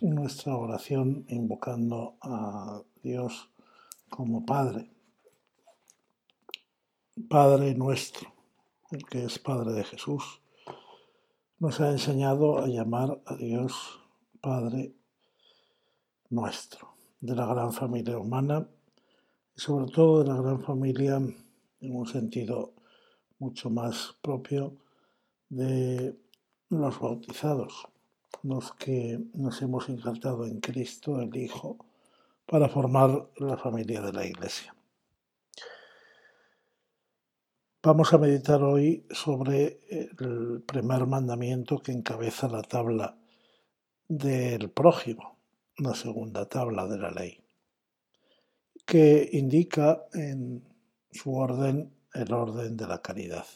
nuestra oración invocando a Dios como Padre. Padre nuestro, el que es Padre de Jesús, nos ha enseñado a llamar a Dios Padre nuestro, de la gran familia humana y sobre todo de la gran familia en un sentido mucho más propio de los bautizados los que nos hemos injertado en Cristo, el Hijo, para formar la familia de la Iglesia. Vamos a meditar hoy sobre el primer mandamiento que encabeza la tabla del prójimo, la segunda tabla de la ley, que indica en su orden el orden de la caridad.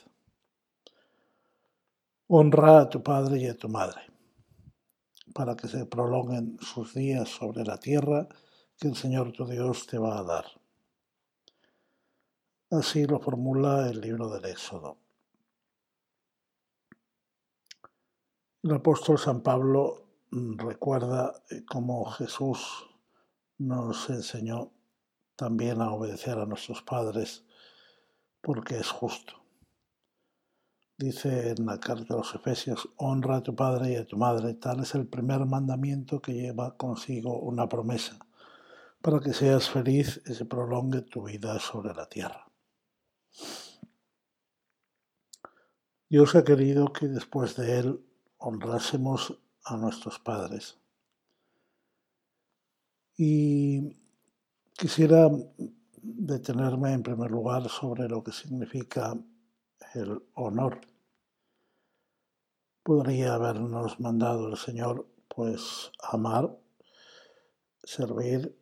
Honra a tu padre y a tu madre para que se prolonguen sus días sobre la tierra que el Señor tu Dios te va a dar. Así lo formula el libro del Éxodo. El apóstol San Pablo recuerda cómo Jesús nos enseñó también a obedecer a nuestros padres porque es justo. Dice en la carta a los Efesios, honra a tu padre y a tu madre. Tal es el primer mandamiento que lleva consigo una promesa, para que seas feliz y se prolongue tu vida sobre la tierra. Dios ha querido que después de Él honrásemos a nuestros padres. Y quisiera detenerme en primer lugar sobre lo que significa el honor podría habernos mandado el Señor pues amar, servir,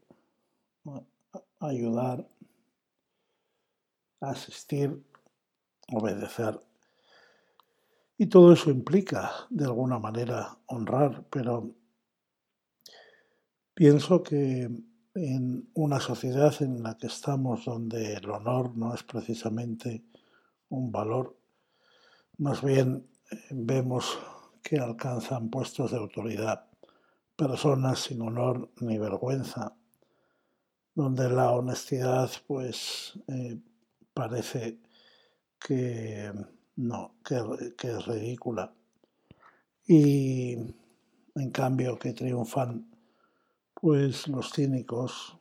ayudar, asistir, obedecer. Y todo eso implica, de alguna manera, honrar, pero pienso que en una sociedad en la que estamos, donde el honor no es precisamente un valor, más bien vemos que alcanzan puestos de autoridad personas sin honor ni vergüenza, donde la honestidad pues eh, parece que no, que, es ridícula. Y en cambio que triunfan pues los cínicos,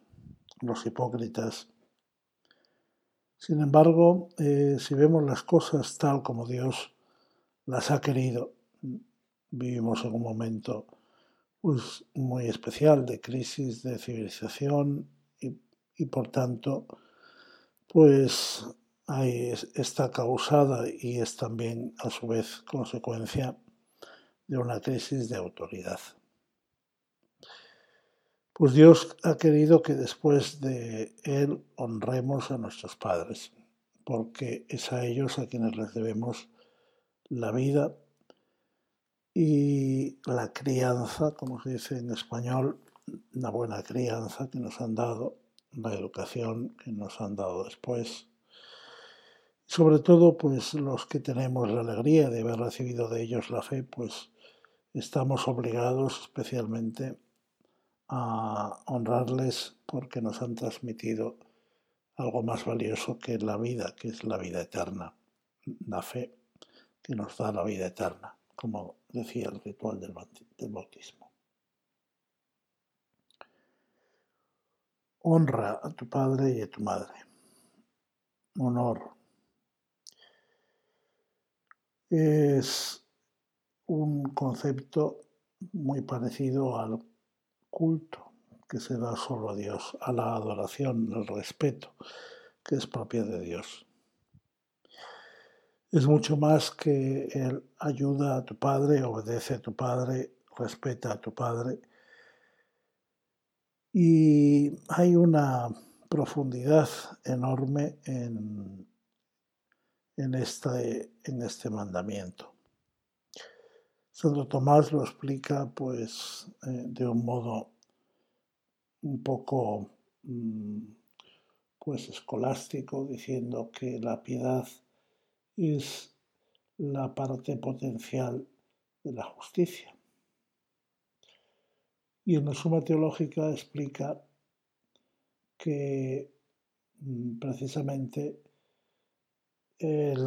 los hipócritas. Sin embargo, eh, si vemos las cosas tal como Dios las ha querido. Vivimos en un momento pues, muy especial de crisis de civilización y, por tanto, pues está causada y es también a su vez consecuencia de una crisis de autoridad. Pues Dios ha querido que después de Él honremos a nuestros padres, porque es a ellos a quienes les debemos la vida y la crianza, como se dice en español, la buena crianza que nos han dado, la educación que nos han dado después. Sobre todo, pues los que tenemos la alegría de haber recibido de ellos la fe, pues estamos obligados especialmente a honrarles porque nos han transmitido algo más valioso que la vida, que es la vida eterna, la fe que nos da la vida eterna, como decía el ritual del, bautismo. Honra a tu padre y a tu madre. Honor. Es un concepto muy parecido al culto que se da solo a Dios, a la adoración, al respeto que es propia de Dios es mucho más que el ayuda a tu padre, obedece a tu padre, respeta a tu padre. Y hay una profundidad enorme en, en, este, en este mandamiento. Santo Tomás lo explica pues eh, de un modo un poco mm, pues escolástico diciendo que la piedad es la parte potencial de la justicia. Y en la Suma Teológica explica que mm, precisamente el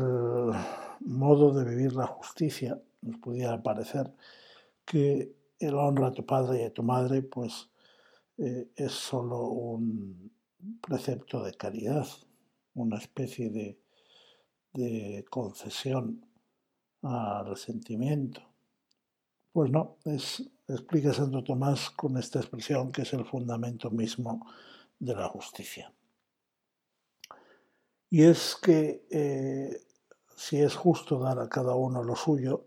modo de vivir la justicia nos pudiera parecer que el honra a tu padre y a tu madre pues eh, es solo un precepto de caridad, una especie de, de concesión al sentimiento. Pues no, es, explica Santo Tomás con esta expresión que es el fundamento mismo de la justicia. Y es que eh, si es justo dar a cada uno lo suyo,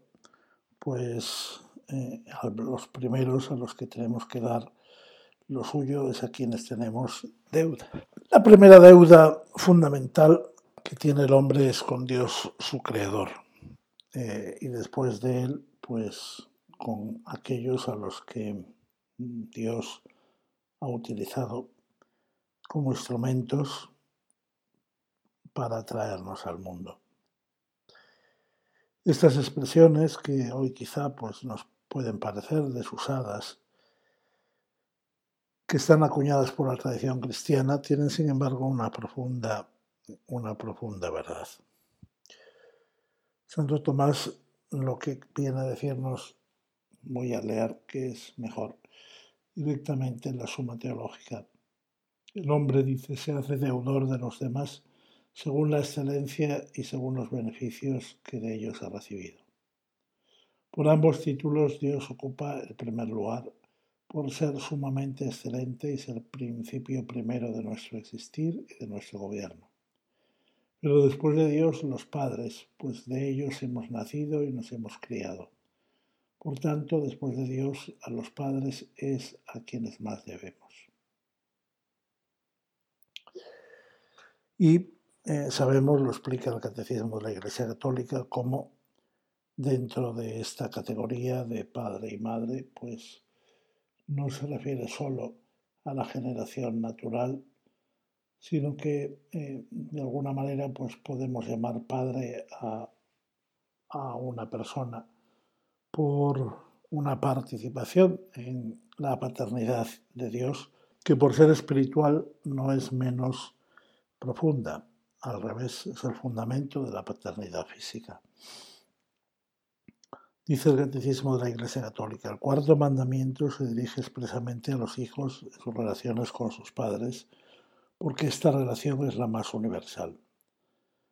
pues eh, a los primeros a los que tenemos que dar lo suyo es a quienes tenemos deuda. La primera deuda fundamental que tiene el hombre es con Dios, su creador. Eh, y después de él, pues con aquellos a los que Dios ha utilizado como instrumentos para traernos al mundo. Estas expresiones que hoy quizá pues, nos pueden parecer desusadas, que están acuñadas por la tradición cristiana, tienen sin embargo una profunda, una profunda verdad. Santo Tomás lo que viene a decirnos, voy a leer que es mejor, directamente en la suma teológica. El hombre, dice, se hace deudor de los demás según la excelencia y según los beneficios que de ellos ha recibido. Por ambos títulos Dios ocupa el primer lugar, por ser sumamente excelente y ser principio primero de nuestro existir y de nuestro gobierno. Pero después de Dios los padres, pues de ellos hemos nacido y nos hemos criado. Por tanto, después de Dios, a los padres es a quienes más debemos. Y eh, sabemos, lo explica el Catecismo de la Iglesia Católica, cómo dentro de esta categoría de padre y madre, pues no se refiere solo a la generación natural, sino que eh, de alguna manera pues podemos llamar padre a, a una persona por una participación en la paternidad de Dios, que por ser espiritual no es menos profunda al revés, es el fundamento de la paternidad física. Dice el Catecismo de la Iglesia Católica, el cuarto mandamiento se dirige expresamente a los hijos en sus relaciones con sus padres, porque esta relación es la más universal.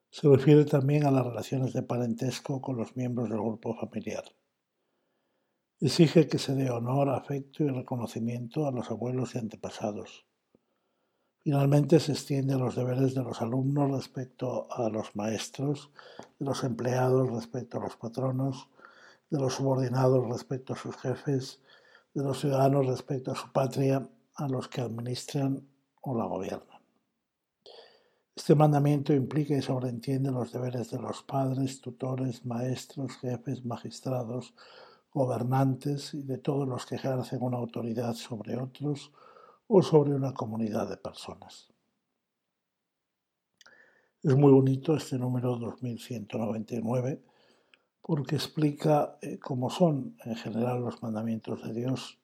Se refiere también a las relaciones de parentesco con los miembros del grupo familiar. Exige que se dé honor, afecto y reconocimiento a los abuelos y antepasados, Finalmente se extiende a los deberes de los alumnos respecto a los maestros, de los empleados respecto a los patronos, de los subordinados respecto a sus jefes, de los ciudadanos respecto a su patria, a los que administran o la gobiernan. Este mandamiento implica y sobreentiende los deberes de los padres, tutores, maestros, jefes, magistrados, gobernantes y de todos los que ejercen una autoridad sobre otros o sobre una comunidad de personas. Es muy bonito este número 2199 porque explica eh, cómo son en general los mandamientos de Dios,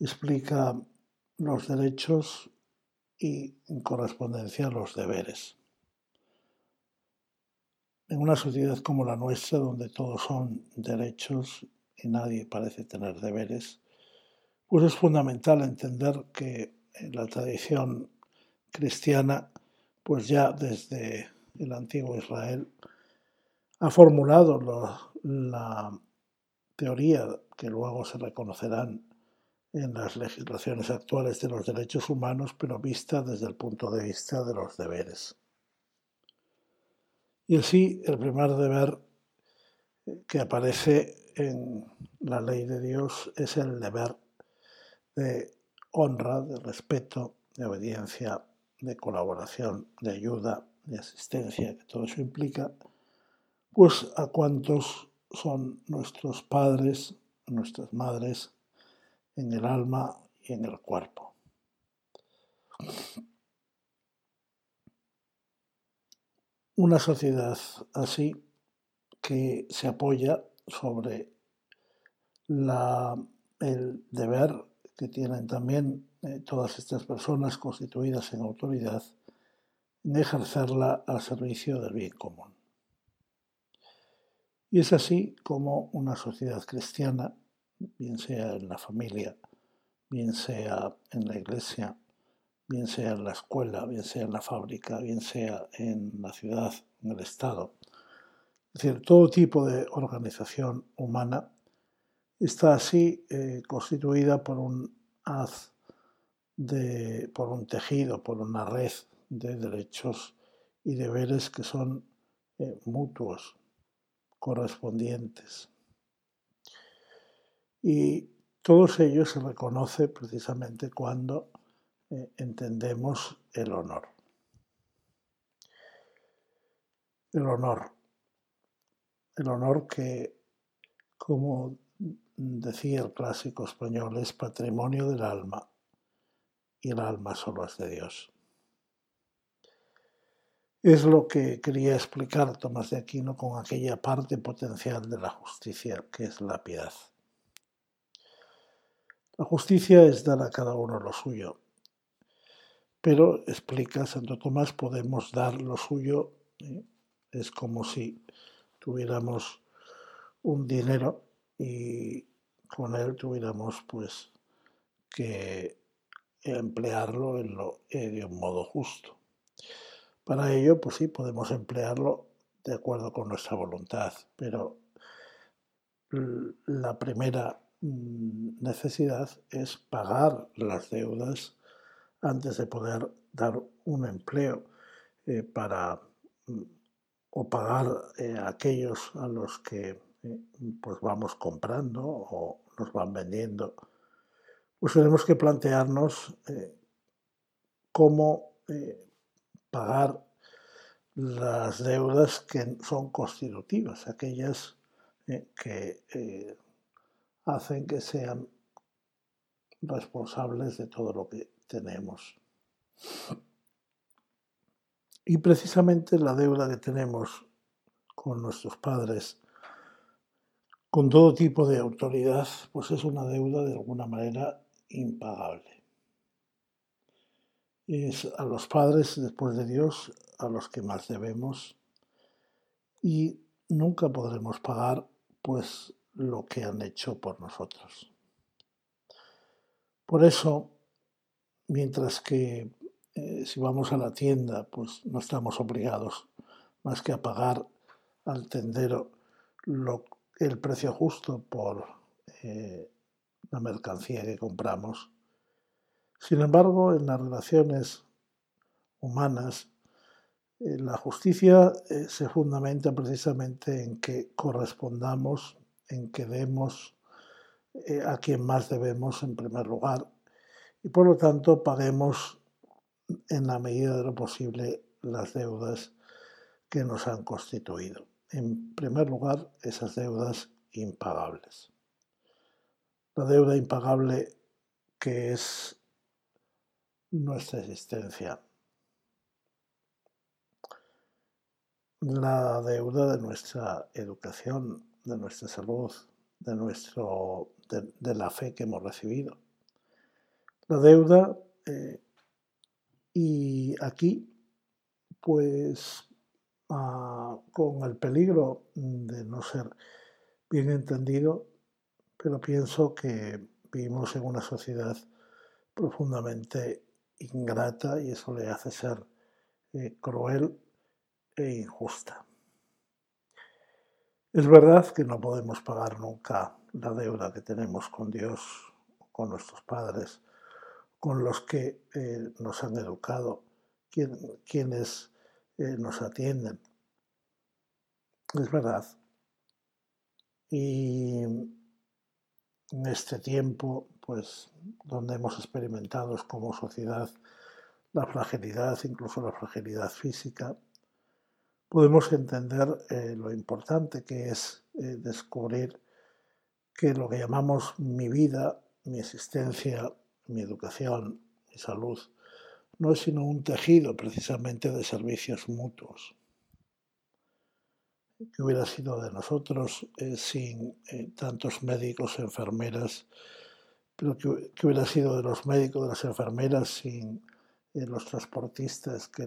explica los derechos y en correspondencia los deberes. En una sociedad como la nuestra, donde todos son derechos y nadie parece tener deberes, pues es fundamental entender que la tradición cristiana, pues ya desde el antiguo Israel, ha formulado la teoría que luego se reconocerán en las legislaciones actuales de los derechos humanos, pero vista desde el punto de vista de los deberes. Y así el primer deber que aparece en la ley de Dios es el deber de honra, de respeto, de obediencia, de colaboración, de ayuda, de asistencia, que todo eso implica, pues a cuantos son nuestros padres, nuestras madres, en el alma y en el cuerpo. Una sociedad así que se apoya sobre el deber que tienen también eh, todas estas personas constituidas en autoridad en ejercerla al servicio del bien común. Y es así como una sociedad cristiana, bien sea en la familia, bien sea en la iglesia, bien sea en la escuela, bien sea en la fábrica, bien sea en la ciudad, en el Estado, es decir, todo tipo de organización humana está así eh, constituida por un haz de, por un tejido, por una red de derechos y deberes que son eh, mutuos, correspondientes. Y todos ellos se reconoce precisamente cuando eh, entendemos el honor. El honor el honor que, como decía el clásico español, es patrimonio del alma y el alma solo es de Dios. Es lo que quería explicar Tomás de Aquino con aquella parte potencial de la justicia que es la piedad. La justicia es dar a cada uno lo suyo, pero, explica Santo Tomás, podemos dar lo suyo, ¿eh? es como si tuviéramos un dinero y con él tuviéramos pues que emplearlo en lo, eh, de un modo justo. Para ello, pues sí, podemos emplearlo de acuerdo con nuestra voluntad, pero la primera necesidad es pagar las deudas antes de poder dar un empleo eh, para mm, o pagar eh, aquellos a los que eh, pues vamos comprando o nos van vendiendo, pues tenemos que plantearnos cómo pagar las deudas que son constitutivas, aquellas que hacen que sean responsables de todo lo que tenemos. Y precisamente la deuda que tenemos con nuestros padres, con todo tipo de autoridad, pues es una deuda de alguna manera impagable. Es a los padres, después de Dios, a los que más debemos y nunca podremos pagar pues lo que han hecho por nosotros. Por eso, mientras que eh, si vamos a la tienda, pues no estamos obligados más que a pagar al tendero el precio justo por eh, la mercancía que compramos. Sin embargo, en las relaciones humanas, eh, la justicia se fundamenta precisamente en que correspondamos, en que demos a quien más debemos en primer lugar y por lo tanto paguemos en la medida de lo posible las deudas que nos han constituido. En primer lugar, esas deudas impagables. La deuda impagable que es nuestra existencia. La deuda de nuestra educación, de nuestra salud, de, nuestro, de, la fe que hemos recibido. La deuda eh, y aquí, pues ah, con el peligro de no ser bien entendido, pero pienso que vivimos en una sociedad profundamente ingrata y eso le hace ser eh, cruel e injusta. Es verdad que no podemos pagar nunca la deuda que tenemos con Dios, con nuestros padres, con los que eh, nos han educado, quienes eh, nos atienden. Es verdad. Y en este tiempo, pues donde hemos experimentado como sociedad la fragilidad, incluso la fragilidad física, podemos entender eh, lo importante que es eh, descubrir que lo que llamamos mi vida, mi existencia, mi educación, mi salud, no es sino un tejido precisamente de servicios mutuos. ¿Qué hubiera sido de nosotros eh, sin tantos médicos, enfermeras? Pero ¿qué, hubiera sido de los médicos, de las enfermeras sin los transportistas, que,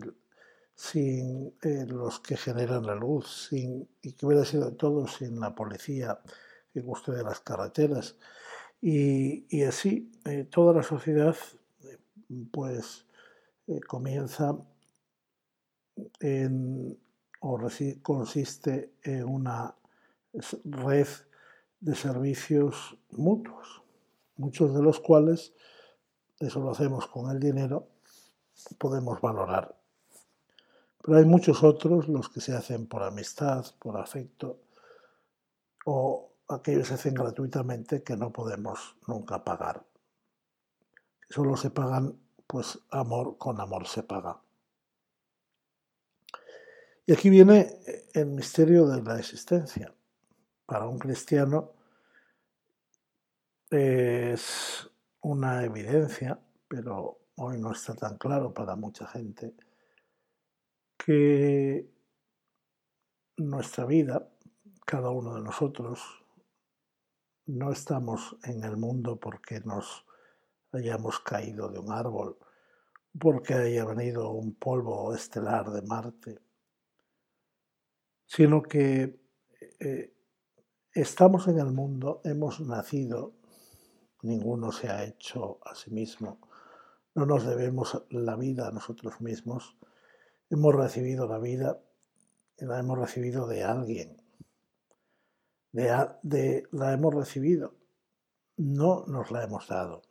sin los que generan la luz? Sin, ¿Y qué hubiera sido todo sin la policía que guste de las carreteras? Y, así toda la sociedad pues comienza en o consiste en una red de servicios mutuos, muchos de los cuales, eso lo hacemos con el dinero, podemos valorar. Pero hay muchos otros, los que se hacen por amistad, por afecto, o aquellos que se hacen gratuitamente que no podemos nunca pagar. Solo se pagan, pues amor con amor se paga. Y aquí viene el misterio de la existencia. Para un cristiano es una evidencia, pero hoy no está tan claro para mucha gente, que nuestra vida, cada uno de nosotros, no estamos en el mundo porque nos hayamos caído de un árbol, porque haya venido un polvo estelar de Marte, sino que eh, estamos en el mundo, hemos nacido, ninguno se ha hecho a sí mismo, no nos debemos la vida a nosotros mismos, hemos recibido la vida y la hemos recibido de alguien, la hemos recibido, no nos la hemos dado,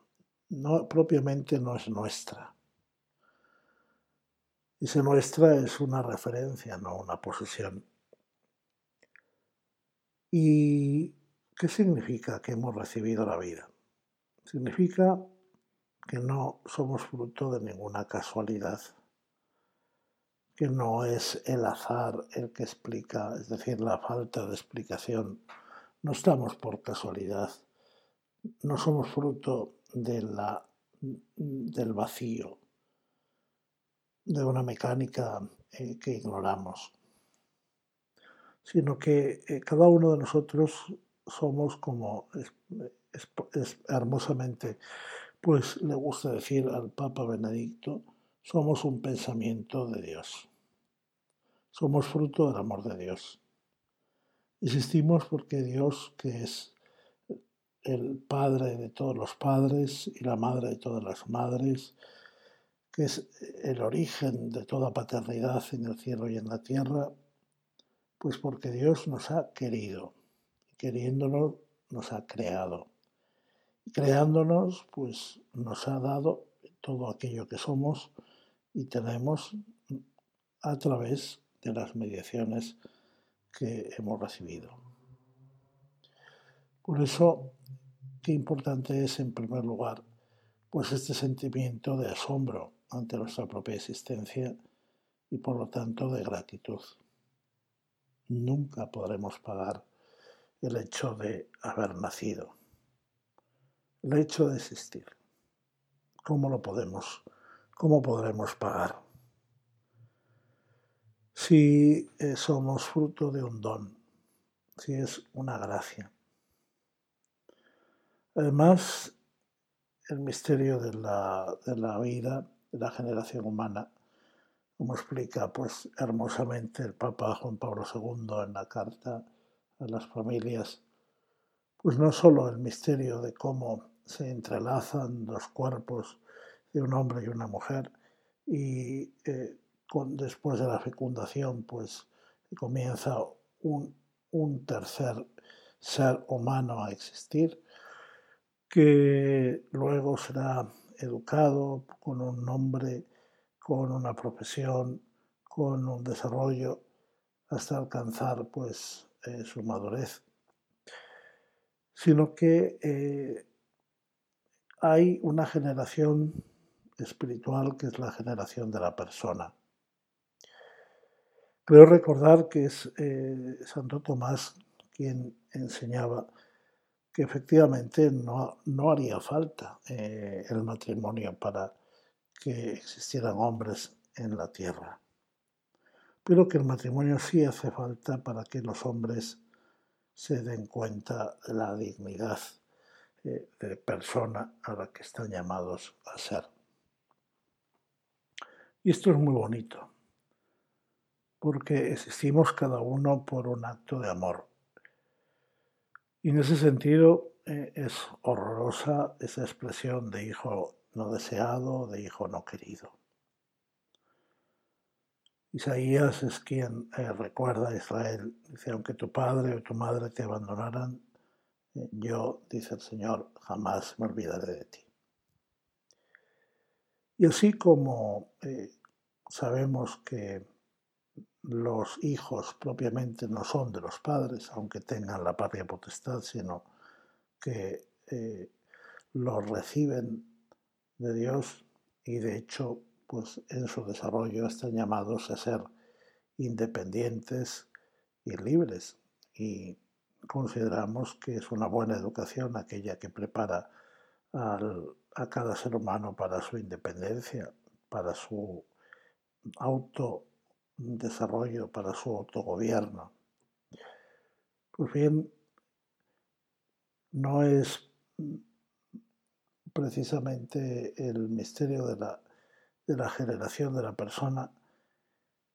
no propiamente no es nuestra. Y si nuestra es una referencia, no una posesión. ¿Y qué significa que hemos recibido la vida? Significa que no somos fruto de ninguna casualidad, que no es el azar el que explica, es decir, la falta de explicación. No estamos por casualidad, no somos fruto de la, del vacío, de una mecánica eh, que ignoramos sino que eh, cada uno de nosotros somos como es, hermosamente, pues le gusta decir al Papa Benedicto, somos un pensamiento de Dios. Somos fruto del amor de Dios. Existimos porque Dios, que es el Padre de todos los padres y la Madre de todas las madres, que es el origen de toda paternidad en el cielo y en la tierra, pues porque Dios nos ha querido, queriéndonos nos ha creado. Y creándonos, pues nos ha dado todo aquello que somos y tenemos a través de las mediaciones que hemos recibido. Por eso, qué importante es en primer lugar, pues este sentimiento de asombro ante nuestra propia existencia y por lo tanto de gratitud nunca podremos pagar el hecho de haber nacido, el hecho de existir. ¿Cómo lo podemos? ¿Cómo podremos pagar? Si eh, somos fruto de un don, si es una gracia. Además, el misterio de la, de la vida, de la generación humana, como explica pues hermosamente el Papa Juan Pablo II en la carta a las familias, pues no solo el misterio de cómo se entrelazan los cuerpos de un hombre y una mujer y eh, después de la fecundación pues comienza un, un tercer ser humano a existir que luego será educado con un nombre con una profesión, con un desarrollo, hasta alcanzar pues eh, su madurez. sino que eh, hay una generación espiritual que es la generación de la persona. Creo recordar que es eh, Santo Tomás quien enseñaba que efectivamente no, no haría falta eh, el matrimonio para que existieran hombres en la tierra, pero que el matrimonio sí hace falta para que los hombres se den cuenta de la dignidad eh, de persona a la que están llamados a ser. Y esto es muy bonito, porque existimos cada uno por un acto de amor. Y en ese sentido eh, es horrorosa esa expresión de hijo no deseado, de hijo no querido. Isaías es quien eh, recuerda a Israel, dice, aunque tu padre o tu madre te abandonaran, eh, yo, dice el Señor, jamás me olvidaré de ti. Y así como sabemos que los hijos propiamente no son de los padres, aunque tengan la patria potestad, sino que eh, los reciben de Dios y de hecho pues en su desarrollo están llamados a ser independientes y libres. Y consideramos que es una buena educación aquella que prepara a cada ser humano para su independencia, para su auto desarrollo para su autogobierno. Pues bien, no es precisamente el misterio de la, de la generación de la persona,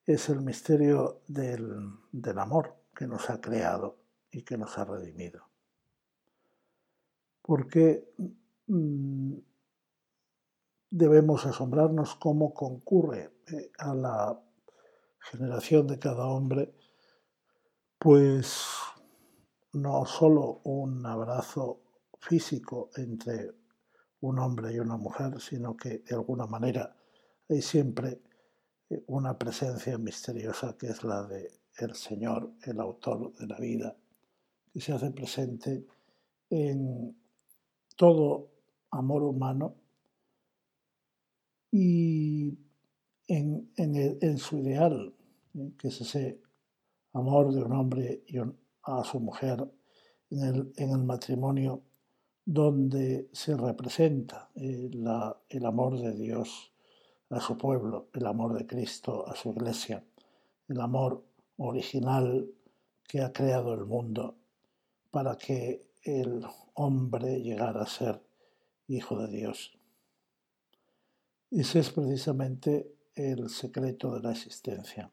es el misterio del, del amor que nos ha creado y que nos ha redimido. Porque mm, debemos asombrarnos cómo concurre eh, a la generación de cada hombre, pues no solo un abrazo físico entre un hombre y una mujer, sino que de alguna manera hay siempre eh, una presencia misteriosa que es la de el Señor, el autor de la vida, que se hace presente en todo amor humano. Y en, en su ideal que es ese amor de un hombre y a su mujer en el, en el, matrimonio, donde se representa eh, el amor de Dios a su pueblo, el amor de Cristo a su iglesia, el amor original que ha creado el mundo para que el hombre llegara a ser hijo de Dios. Ese es precisamente el secreto de la existencia.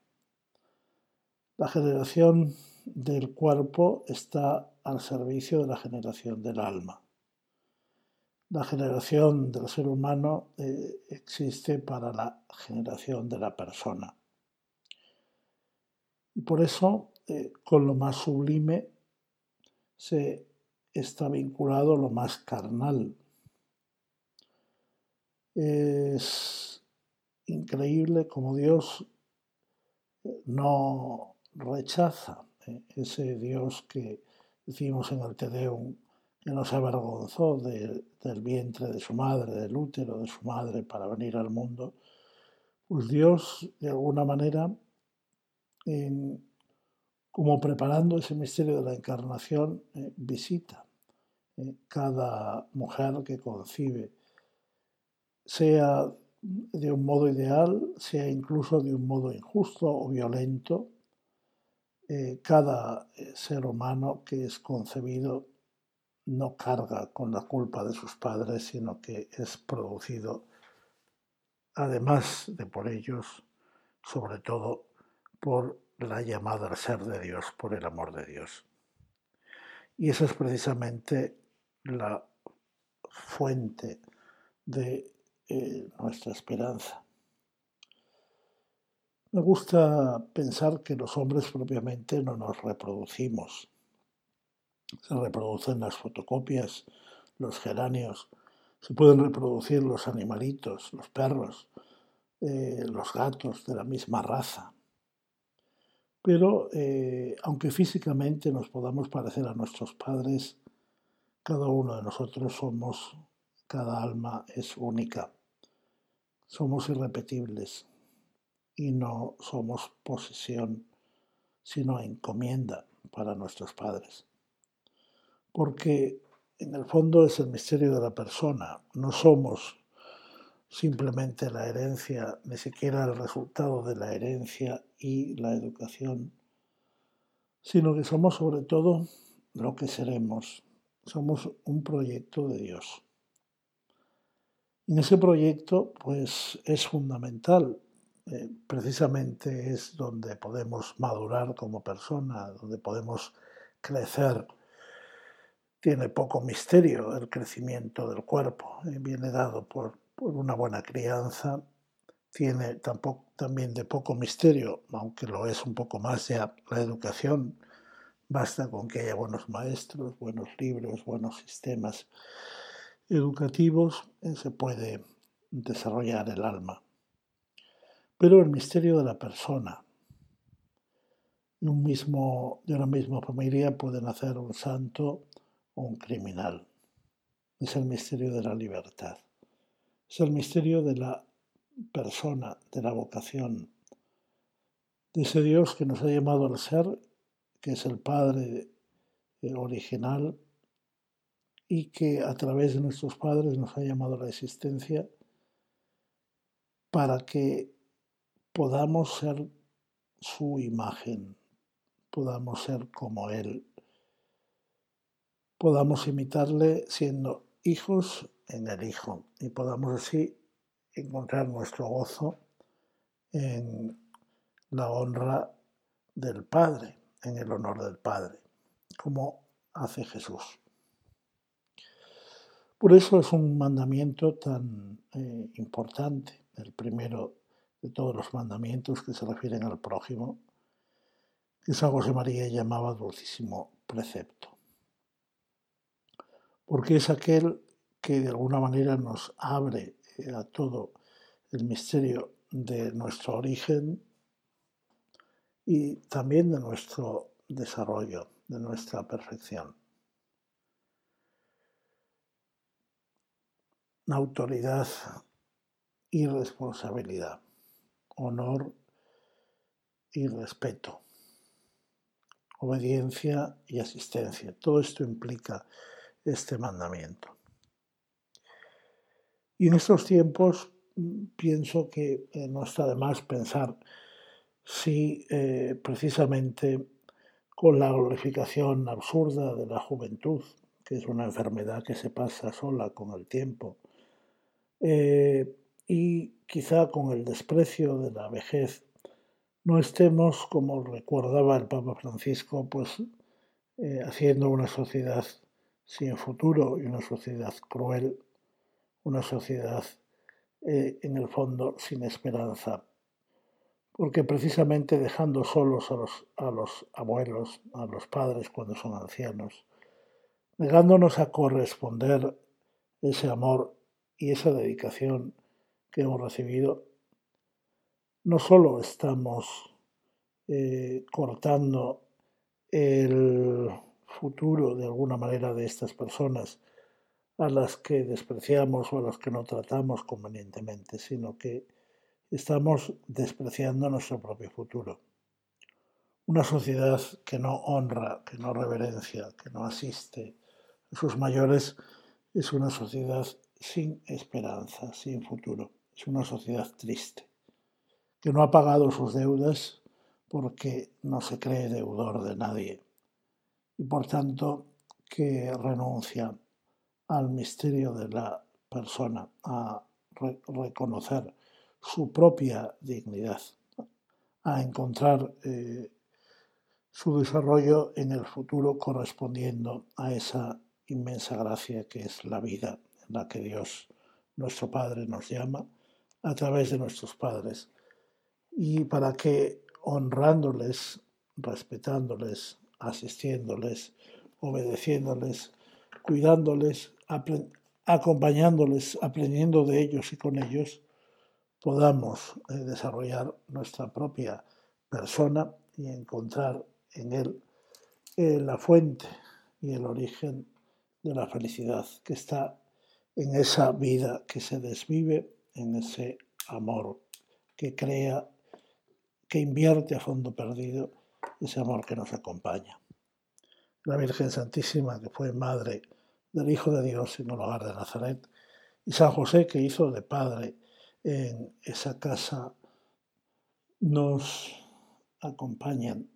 La generación del cuerpo está al servicio de la generación del alma. La generación del ser humano eh, existe para la generación de la persona. Y por eso, eh, con lo más sublime, se está vinculado lo más carnal. Es increíble como Dios no rechaza eh, ese Dios que decimos en el Tedeum, que no se avergonzó del vientre de su madre, del útero de su madre para venir al mundo, pues Dios de alguna manera, como preparando ese misterio de la encarnación, eh, visita eh, cada mujer que concibe, sea de un modo ideal, sea incluso de un modo injusto o violento, eh, cada eh, ser humano que es concebido no carga con la culpa de sus padres, sino que es producido, además de por ellos, sobre todo por la llamada al ser de Dios, por el amor de Dios. Y esa es precisamente la fuente de eh, nuestra esperanza. Me gusta pensar que los hombres propiamente no nos reproducimos. Se reproducen las fotocopias, los geranios, se pueden reproducir los animalitos, los perros, eh, los gatos de la misma raza. Pero eh, aunque físicamente nos podamos parecer a nuestros padres, Cada uno de nosotros somos, cada alma es única. Somos irrepetibles y no somos posesión, sino encomienda para nuestros padres. Porque en el fondo es el misterio de la persona. No somos simplemente la herencia, ni siquiera el resultado de la herencia y la educación, sino que somos sobre todo lo que seremos. Somos un proyecto de Dios. En ese proyecto, pues es fundamental, eh, precisamente es donde podemos madurar como persona, donde podemos crecer. Tiene poco misterio el crecimiento del cuerpo, eh, viene dado por por una buena crianza, tiene tampoco, también de poco misterio, aunque lo es un poco más ya la educación. Basta con que haya buenos maestros, buenos libros, buenos sistemas educativos, eh, se puede desarrollar el alma. Pero el misterio de la persona, un mismo, de una misma familia puede nacer un santo o un criminal. Es el misterio de la libertad. Es el misterio de la persona, de la vocación, de ese Dios que nos ha llamado al ser, que es el Padre eh, original y que a través de nuestros padres nos ha llamado a la existencia para que podamos ser su imagen, podamos ser como Él, podamos imitarle siendo hijos en el Hijo y podamos así encontrar nuestro gozo en la honra del Padre, en el honor del Padre, como hace Jesús. Por eso es un mandamiento tan eh, importante, el primero de todos los mandamientos que se refieren al prójimo, que San José María llamaba dulcísimo precepto. Porque es aquel que de alguna manera nos abre eh, a todo el misterio de nuestro origen y también de nuestro desarrollo, de nuestra perfección. Autoridad y responsabilidad, honor y respeto, obediencia y asistencia. Todo esto implica este mandamiento. Y en estos tiempos mm, pienso que eh, no está de más pensar si eh, precisamente con la glorificación absurda de la juventud, que es una enfermedad que se pasa sola con el tiempo, eh, y quizá con el desprecio de la vejez, no estemos, como recordaba el Papa Francisco, pues haciendo una sociedad sin futuro y una sociedad cruel una sociedad eh, en el fondo sin esperanza, porque precisamente dejando solos a los, a los abuelos, a los padres cuando son ancianos, negándonos a corresponder ese amor y esa dedicación que hemos recibido, no solo estamos eh, cortando el futuro de alguna manera de estas personas, a las que despreciamos o a las que no tratamos convenientemente, sino que estamos despreciando nuestro propio futuro. Una sociedad que no honra, que no reverencia, que no asiste a sus mayores es una sociedad sin esperanza, sin futuro. Es una sociedad triste, que no ha pagado sus deudas porque no se cree deudor de nadie y por tanto que renuncia al misterio de la persona, a reconocer su propia dignidad, a encontrar eh, su desarrollo en el futuro correspondiendo a esa inmensa gracia que es la vida la que Dios, nuestro Padre, nos llama a través de nuestros padres. Y para que honrándoles, respetándoles, asistiéndoles, obedeciéndoles, cuidándoles, acompañándoles, aprendiendo de ellos y con ellos, podamos eh, desarrollar nuestra propia persona y encontrar en él eh, la fuente y el origen de la felicidad que está en esa vida que se desvive, en ese amor que crea, que invierte a fondo perdido, ese amor que nos acompaña. La Virgen Santísima, que fue madre del Hijo de Dios en el hogar de Nazaret, y San José, que hizo de padre en esa casa, nos acompañan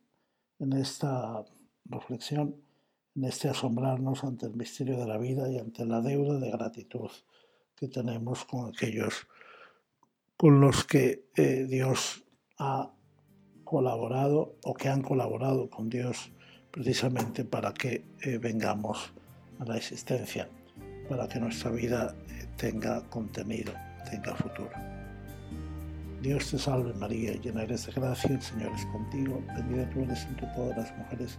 en esta reflexión, en este asombrarnos ante el misterio de la vida y ante la deuda de gratitud que tenemos con aquellos con los que eh, Dios ha colaborado o que han colaborado con Dios precisamente para que eh, vengamos a la existencia, para que nuestra vida eh, tenga contenido, tenga futuro. Dios te salve María, llena eres de gracia, el Señor es contigo, bendita tú eres entre todas las mujeres,